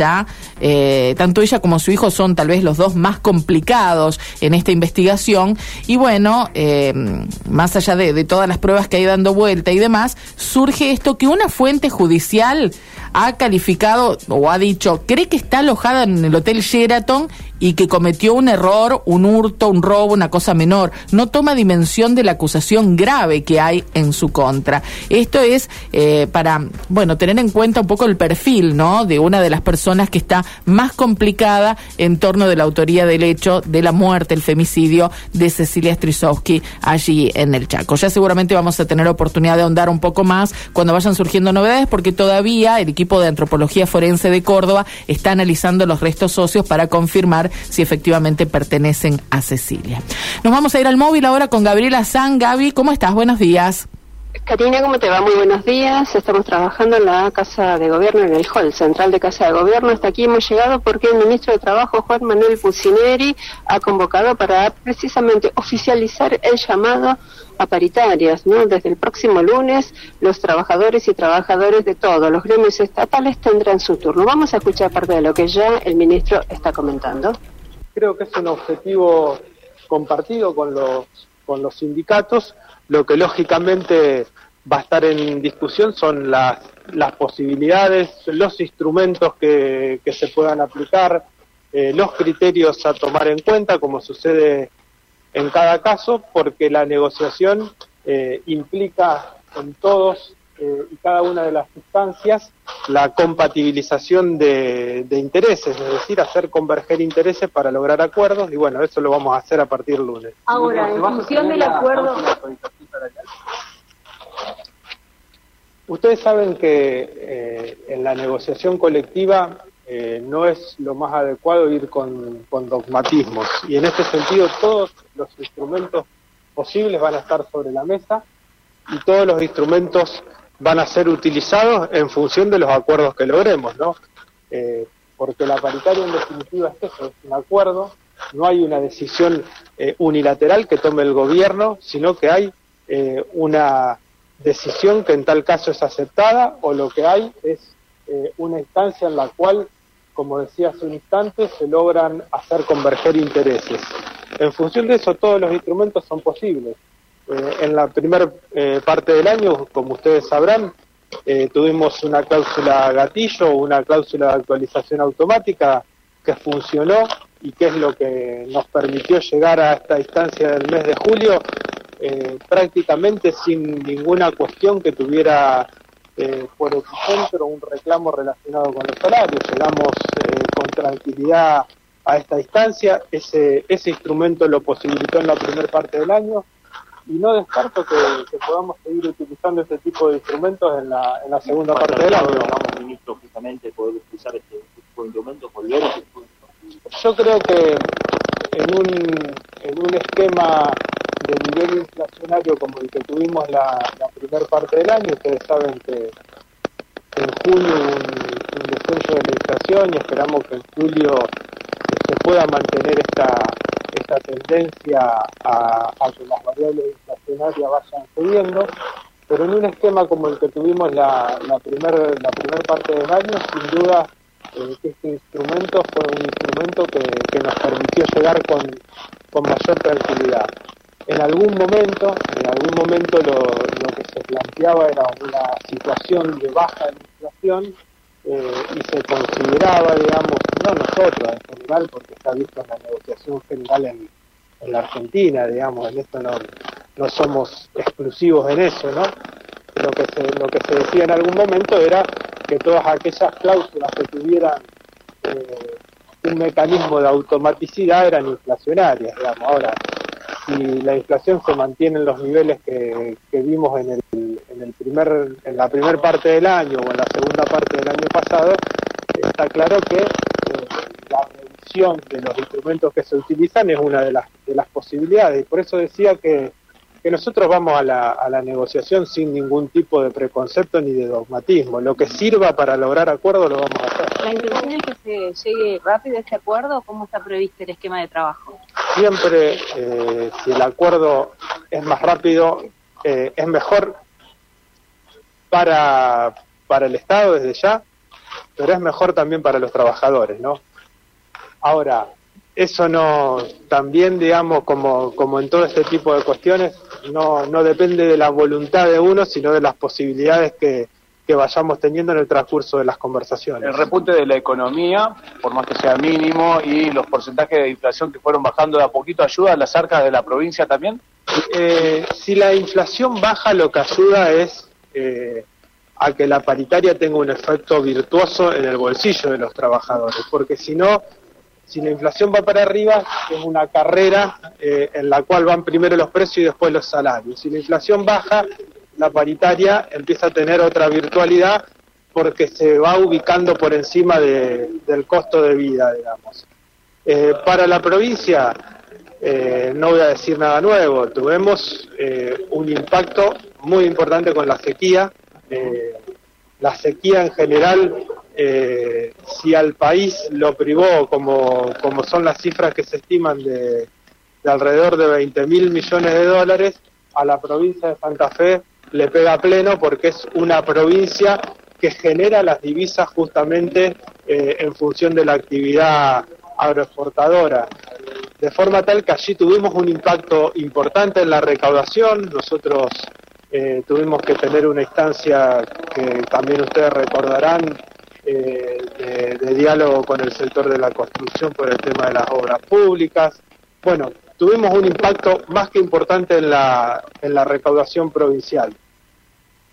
ella, eh, tanto ella como su hijo son tal vez los dos más complicados en esta investigación. Y bueno, eh, más allá de, todas las pruebas que hay dando vuelta y demás, surge esto que una fuente judicial ha calificado o ha dicho, cree que está alojada en el Hotel Sheraton y que cometió un error, un hurto, un robo, una cosa menor. No toma dimensión de la acusación grave que hay en su contra. Esto es eh, para, bueno, tener en cuenta un poco el perfil, ¿no? De una de las personas que está más complicada en torno de la autoría del hecho de la muerte, el femicidio de Cecilia Strisowski allí en el Chaco. Ya seguramente vamos a tener oportunidad de ahondar un poco más cuando vayan surgiendo novedades, porque todavía el equipo de antropología forense de Córdoba está analizando los restos socios para confirmar si efectivamente pertenecen a Cecilia. Nos vamos a ir al móvil ahora con Gabriela San. Gaby, ¿cómo estás? Buenos días. Karina, ¿cómo te va? Muy buenos días. Estamos trabajando en la Casa de Gobierno, en el hall central de Casa de Gobierno. Hasta aquí hemos llegado porque el ministro de Trabajo, Juan Manuel Pucineri, ha convocado para precisamente oficializar el llamado a paritarias. Desde el próximo lunes, los trabajadores y trabajadores de todos los gremios estatales tendrán su turno. Vamos a escuchar parte de lo que ya el ministro está comentando. Creo que es un objetivo compartido con los sindicatos lo que lógicamente va a estar en discusión son las, las posibilidades, los instrumentos que, que se puedan aplicar, eh, los criterios a tomar en cuenta, como sucede en cada caso, porque la negociación eh, implica en todos eh, y cada una de las instancias la compatibilización de, de, intereses, es decir, hacer converger intereses para lograr acuerdos y bueno, eso lo vamos a hacer a partir del lunes. Ahora, en función del acuerdo... Ustedes saben que eh, en la negociación colectiva eh, no es lo más adecuado ir con, dogmatismos. Y en este sentido todos los instrumentos posibles van a estar sobre la mesa y todos los instrumentos van a ser utilizados en función de los acuerdos que logremos, ¿no? Eh, porque la paritaria en definitiva es eso, es un acuerdo, no hay una decisión eh, unilateral que tome el gobierno, sino que hay eh, una decisión que en tal caso es aceptada o lo que hay es eh, una instancia en la cual, como decía hace un instante, se logran hacer converger intereses. En función de eso, todos los instrumentos son posibles. Eh, en la primera eh, parte del año, como ustedes sabrán, tuvimos una cláusula gatillo, una cláusula de actualización automática que funcionó y que es lo que nos permitió llegar a esta instancia del mes de julio eh, prácticamente sin ninguna cuestión que tuviera eh, por epicentro un reclamo relacionado con los salarios. Llegamos eh, con tranquilidad a esta instancia, ese, ese instrumento lo posibilitó en la primera parte del año y no descarto que, que, podamos seguir utilizando este tipo de instrumentos en la, en la segunda parte del año. Vamos, ministro, justamente poder utilizar este, tipo de instrumentos, volver a este tipo de instrumentos. Yo creo que en un, en un esquema de nivel inflacionario como el que tuvimos la, primera parte del año, ustedes saben que en hubo un, un descenso de la inflación y esperamos que en julio se pueda mantener esta esta tendencia a, a, que las variables inflacionarias vayan subiendo, pero en un esquema como el que tuvimos la, la primera la primer parte del año, sin duda eh, este instrumento fue un instrumento que, que nos permitió llegar con, con mayor tranquilidad. En algún momento, en algún momento lo, lo que se planteaba era una situación de baja inflación eh, y se consideraba, digamos, no nosotros en general, porque está visto en la negociación general en, en la Argentina, digamos, en esto no, no somos exclusivos en eso, ¿no? Lo que, se, lo que se decía en algún momento era que todas aquellas cláusulas que tuvieran eh, un mecanismo de automaticidad eran inflacionarias, digamos. Ahora, si la inflación se mantiene en los niveles que, que vimos en el, en el primer en la primera parte del año o en la segunda parte del año pasado está claro que eh, la revisión de los instrumentos que se utilizan es una de las de las posibilidades. Y por eso decía que que nosotros vamos a la, a la negociación sin ningún tipo de preconcepto ni de dogmatismo. Lo que sirva para lograr acuerdo lo vamos a hacer. ¿La intención es que se llegue rápido a este acuerdo o cómo está previsto el esquema de trabajo? Siempre, eh, si el acuerdo es más rápido, eh, es mejor para, para el Estado desde ya, pero es mejor también para los trabajadores, ¿no? Ahora, eso no, también digamos, como, como en todo este tipo de cuestiones, no, no depende de la voluntad de uno, sino de las posibilidades que, que vayamos teniendo en el transcurso de las conversaciones. El repunte de la economía, por más que sea mínimo, y los porcentajes de inflación que fueron bajando de a poquito, ¿ayuda a las arcas de la provincia también? Eh, si la inflación baja, lo que ayuda es eh, a que la paritaria tenga un efecto virtuoso en el bolsillo de los trabajadores, porque si no, si la inflación va para arriba, es una carrera eh, en la cual van primero los precios y después los salarios. Si la inflación baja, la paritaria empieza a tener otra virtualidad porque se va ubicando por encima del costo de vida, digamos. Eh, para la provincia, eh, no voy a decir nada nuevo, tuvimos un impacto muy importante con la sequía. la sequía en general si al país lo privó, como, como son las cifras que se estiman de, alrededor de 20 mil millones de dólares, a la provincia de Santa Fe le pega pleno porque es una provincia que genera las divisas justamente eh, en función de la actividad agroexportadora. De forma tal que allí tuvimos un impacto importante en la recaudación. Nosotros eh, tuvimos que tener una instancia que también ustedes recordarán eh, de, diálogo con el sector de la construcción por el tema de las obras públicas. Bueno, tuvimos un impacto más que importante en la, en la recaudación provincial.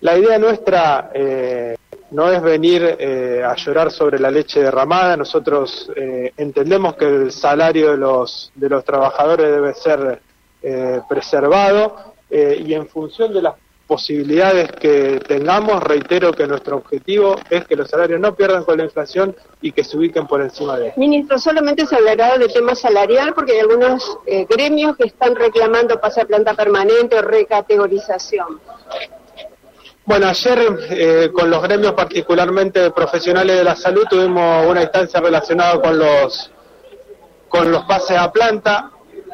La idea nuestra eh, no es venir eh, a llorar sobre la leche derramada. Nosotros entendemos que el salario de los, de los trabajadores debe ser preservado y en función de las posibilidades que tengamos, reitero que nuestro objetivo es que los salarios no pierdan con la inflación y que se ubiquen por encima de Ministro, solamente se hablará de tema salarial porque hay algunos eh, gremios que están reclamando pasar planta permanente o recategorización. Bueno, ayer eh, con los gremios particularmente profesionales de la salud tuvimos una instancia relacionada con los con los pases a planta.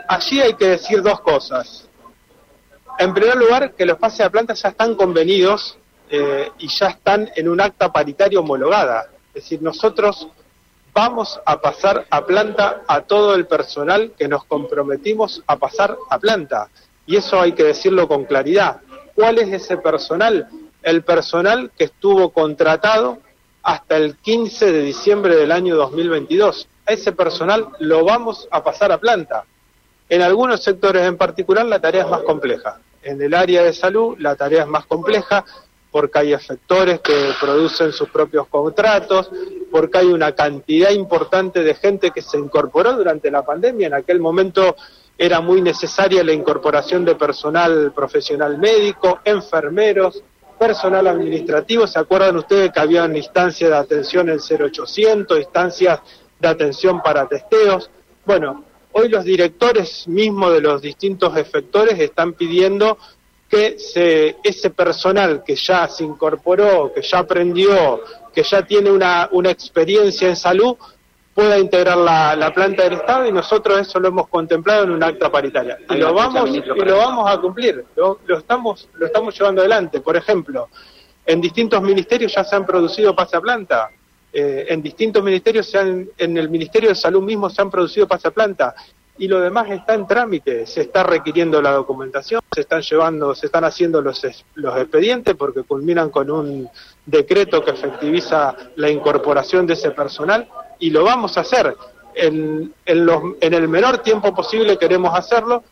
Allí hay que decir dos cosas. En primer lugar, que los pases a planta ya están convenidos eh, y ya están en un acta paritaria homologada. Es decir, nosotros vamos a pasar a planta a todo el personal que nos comprometimos a pasar a planta. Y eso hay que decirlo con claridad. ¿Cuál es ese personal? El personal que estuvo contratado hasta el 15 de diciembre del año 2022. A ese personal lo vamos a pasar a planta. En algunos sectores en particular la tarea es más compleja. En el área de salud la tarea es más compleja porque hay efectores que producen sus propios contratos, porque hay una cantidad importante de gente que se incorporó durante la pandemia. En aquel momento era muy necesaria la incorporación de personal profesional médico, enfermeros, personal administrativo. ¿Se acuerdan ustedes que había una instancia de atención en 0800, instancias de atención para testeos? Bueno, Hoy los directores mismos de los distintos efectores están pidiendo que se, ese personal que ya se incorporó, que ya aprendió, que ya tiene una, una experiencia en salud, pueda integrar la, planta del Estado y nosotros eso lo hemos contemplado en un acta paritaria. Y lo vamos, y lo vamos a cumplir, lo, estamos, lo estamos llevando adelante. Por ejemplo, en distintos ministerios ya se han producido pase a planta. Eh, en distintos ministerios, se han, en el Ministerio de Salud mismo se han producido pasaplanta y lo demás está en trámite, se está requiriendo la documentación, se están llevando, se están haciendo los, los expedientes porque culminan con un decreto que efectiviza la incorporación de ese personal y lo vamos a hacer. En, en, los, en el menor tiempo posible queremos hacerlo,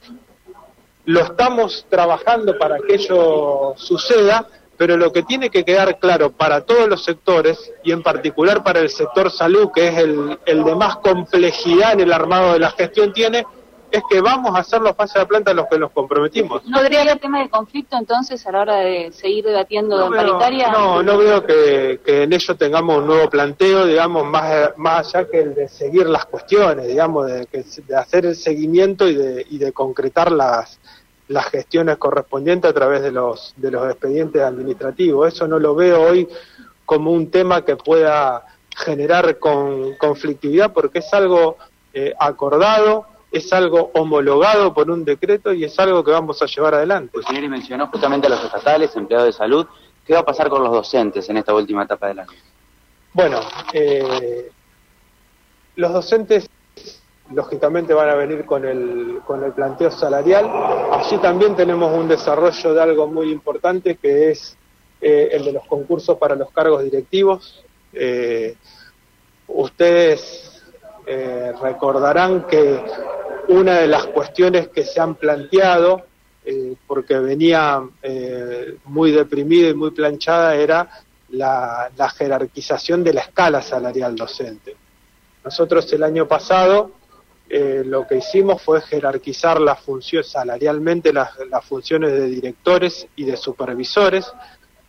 lo estamos trabajando para que ello suceda pero lo que tiene que quedar claro para todos los sectores y en particular para el sector salud, que es el, de más complejidad en el armado de la gestión tiene, es que vamos a hacer los pases de planta a los que nos comprometimos. ¿No habría haber tema de conflicto entonces a la hora de seguir debatiendo en paritaria? No, no veo que, en ello tengamos un nuevo planteo, digamos, más, más allá que el de seguir las cuestiones, digamos, de, de hacer el seguimiento y de, y de concretar las, las gestiones correspondientes a través de los, de los expedientes administrativos. Eso no lo veo hoy como un tema que pueda generar con, conflictividad porque es algo eh, acordado, es algo homologado por un decreto y es algo que vamos a llevar adelante. Pues señor, y mencionó justamente a los estatales, empleados de salud. ¿Qué va a pasar con los docentes en esta última etapa del año? Bueno, eh, los docentes lógicamente van a venir con el, con el planteo salarial. Allí también tenemos un desarrollo de algo muy importante que es eh, el de los concursos para los cargos directivos. Eh, ustedes eh, recordarán que una de las cuestiones que se han planteado, porque venía muy deprimida y muy planchada, era la jerarquización de la escala salarial docente. Nosotros el año pasado eh, lo que hicimos fue jerarquizar las funciones salarialmente las, funciones de directores y de supervisores,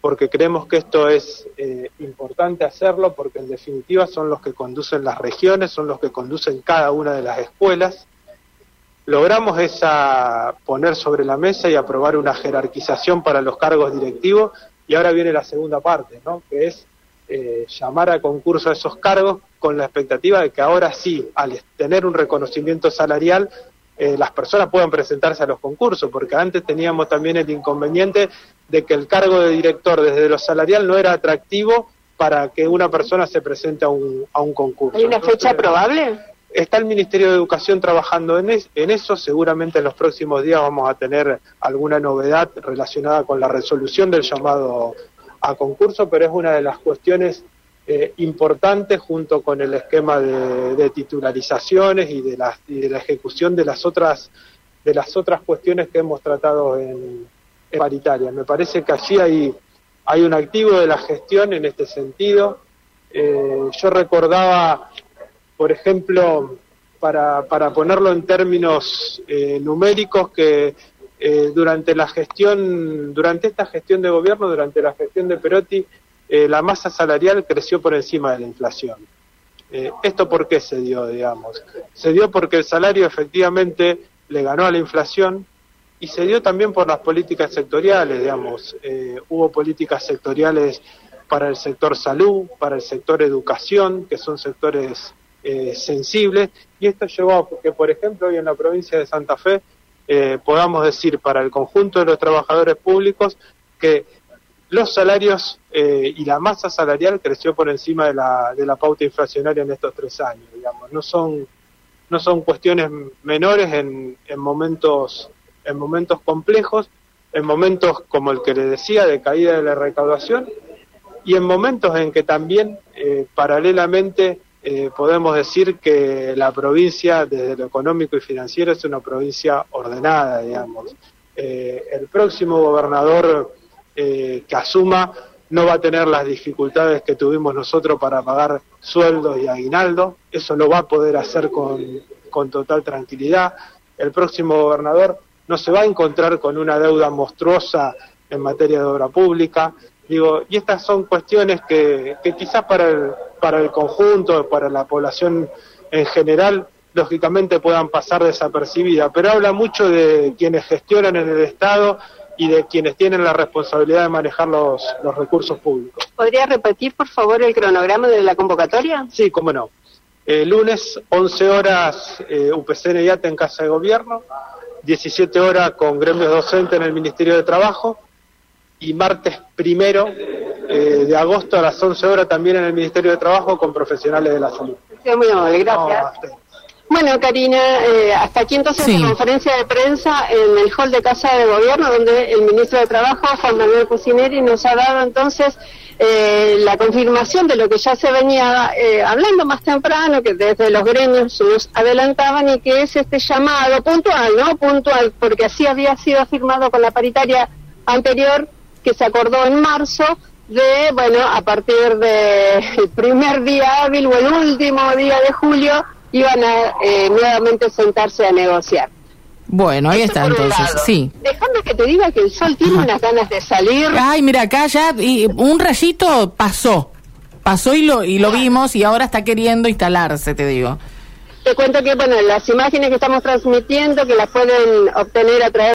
porque creemos que esto es eh, importante hacerlo, porque en definitiva son los que conducen las regiones, son los que conducen cada una de las escuelas. Logramos esa poner sobre la mesa y aprobar una jerarquización para los cargos directivos, y ahora viene la segunda parte, ¿no? que es eh, llamar a concurso a esos cargos con la expectativa de que ahora sí, al tener un reconocimiento salarial, eh, las personas puedan presentarse a los concursos, porque antes teníamos también el inconveniente de que el cargo de director desde lo salarial no era atractivo para que una persona se presente a un, a un concurso. ¿Hay una Entonces, fecha probable? Está el Ministerio de Educación trabajando en, es- en eso. Seguramente en los próximos días vamos a tener alguna novedad relacionada con la resolución del llamado a concurso, pero es una de las cuestiones eh, importantes junto con el esquema de, titularizaciones y de, la, y de la ejecución de las otras de las otras cuestiones que hemos tratado en, en paritaria. Me parece que allí hay, hay un activo de la gestión en este sentido. Eh, yo recordaba por ejemplo, para, para ponerlo en términos eh, numéricos, que eh, durante la gestión, durante esta gestión de gobierno, durante la gestión de Perotti, eh, la masa salarial creció por encima de la inflación. Eh, ¿Esto por qué se dio, digamos? Se dio porque el salario efectivamente le ganó a la inflación y se dio también por las políticas sectoriales, digamos. Eh, hubo políticas sectoriales para el sector salud, para el sector educación, que son sectores sensibles, y esto llevó a que, por ejemplo, hoy en la provincia de Santa Fe podamos decir para el conjunto de los trabajadores públicos que los salarios eh, y la masa salarial creció por encima de la, de la pauta inflacionaria en estos tres años, digamos. No son, no son cuestiones menores en, en momentos, en momentos complejos, en momentos como el que le decía, de caída de la recaudación, y en momentos en que también, eh, paralelamente, eh, podemos decir que la provincia, desde lo económico y financiero, es una provincia ordenada, digamos. Eh, el próximo gobernador eh, que asuma no va a tener las dificultades que tuvimos nosotros para pagar sueldos y aguinaldo, eso lo va a poder hacer con, con total tranquilidad. El próximo gobernador no se va a encontrar con una deuda monstruosa en materia de obra pública. Digo, y estas son cuestiones que, que quizás para el, para el conjunto, para la población en general, lógicamente puedan pasar desapercibidas, pero habla mucho de quienes gestionan en el Estado y de quienes tienen la responsabilidad de manejar los, los recursos públicos. ¿Podría repetir, por favor, el cronograma de la convocatoria? Sí, cómo no. Eh, lunes, 11 horas, eh, UPCN y ATE en Casa de Gobierno, 17 horas con gremios docentes en el Ministerio de Trabajo, y martes primero eh, de agosto a las 11 horas también en el Ministerio de Trabajo con profesionales de la salud. Sí, muy amable, gracias. No. Bueno, Karina, eh, hasta aquí entonces Sí. la conferencia de prensa en el hall de Casa de Gobierno, donde el ministro de Trabajo, Juan Manuel Cusineri, nos ha dado entonces eh, la confirmación de lo que ya se venía eh, hablando más temprano, que desde los gremios nos adelantaban, y que es este llamado puntual, ¿no? Puntual, porque así había sido firmado con la paritaria anterior, que se acordó en marzo, de, bueno, a partir del primer día hábil o el último día de julio, iban a eh, nuevamente sentarse a negociar. Bueno, ahí está entonces, sí. Déjame que te diga que el sol tiene unas ganas de salir. Ay, mira, acá ya y un rayito pasó. Pasó y lo, y lo vimos y ahora está queriendo instalarse, te digo. Te cuento que, bueno, las imágenes que estamos transmitiendo, que las pueden obtener a través